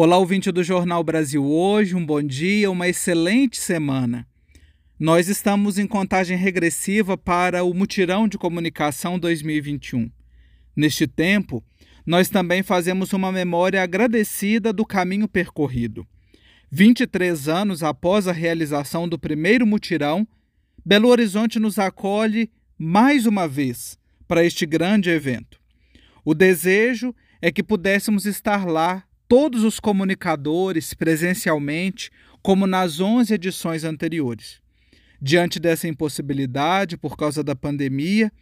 Olá, ouvinte do Jornal Brasil Hoje, um bom dia, uma excelente semana. Nós estamos em contagem regressiva para o Mutirão de Comunicação 2021. Neste tempo, nós também fazemos uma memória agradecida do caminho percorrido. 23 anos após a realização do primeiro mutirão, Belo Horizonte nos acolhe mais uma vez para este grande evento. O desejo é que pudéssemos estar lá, todos os comunicadores, presencialmente, como nas 11 edições anteriores. Diante dessa impossibilidade, por causa da pandemia,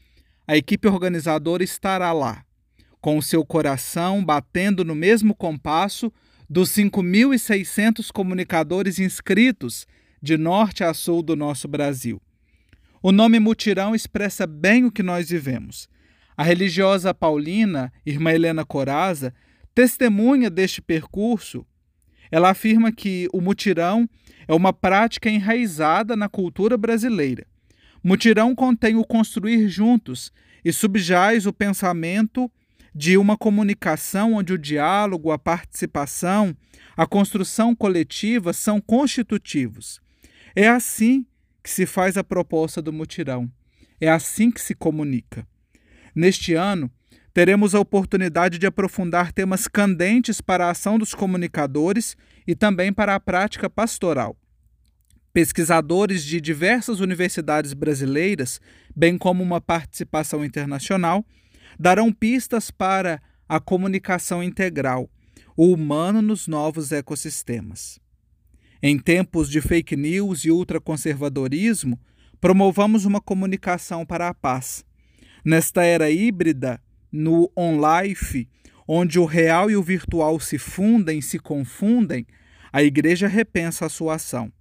a equipe organizadora estará lá, com o seu coração batendo no mesmo compasso dos 5.600 comunicadores inscritos de norte a sul do nosso Brasil. O nome mutirão expressa bem o que nós vivemos. A religiosa paulina, irmã Helena Coraza, testemunha deste percurso. Ela afirma que o mutirão é uma prática enraizada na cultura brasileira. Mutirão contém o construir juntos e subjaz o pensamento de uma comunicação onde o diálogo, a participação, a construção coletiva são constitutivos. É assim que se faz a proposta do mutirão. É assim que se comunica. Neste ano, teremos a oportunidade de aprofundar temas candentes para a ação dos comunicadores e também para a prática pastoral. Pesquisadores de diversas universidades brasileiras, bem como uma participação internacional, darão pistas para a comunicação integral, o humano nos novos ecossistemas. Em tempos de fake news e ultraconservadorismo, promovamos uma comunicação para a paz. Nesta era híbrida, no on-life, onde o real e o virtual se fundem, se confundem, a Igreja repensa a sua ação.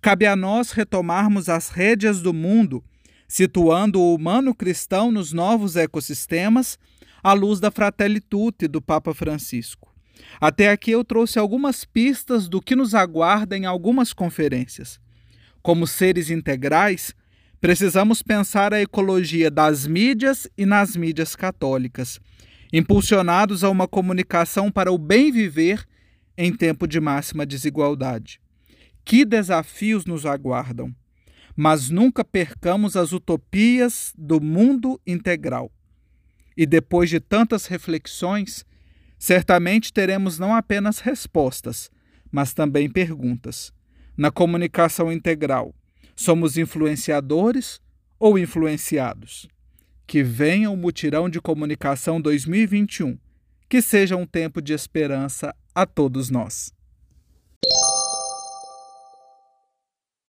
Cabe a nós retomarmos as rédeas do mundo, situando o humano cristão nos novos ecossistemas, à luz da Fratelli Tutti do Papa Francisco. Até aqui eu trouxe algumas pistas do que nos aguarda em algumas conferências. Como seres integrais, precisamos pensar a ecologia das mídias e nas mídias católicas, impulsionados a uma comunicação para o bem viver em tempo de máxima desigualdade. Que desafios nos aguardam! Mas nunca percamos as utopias do mundo integral. E depois de tantas reflexões, certamente teremos não apenas respostas, mas também perguntas. Na comunicação integral, Somos influenciadores ou influenciados? Que venha o Mutirão de Comunicação 2021, que seja um tempo de esperança a todos nós.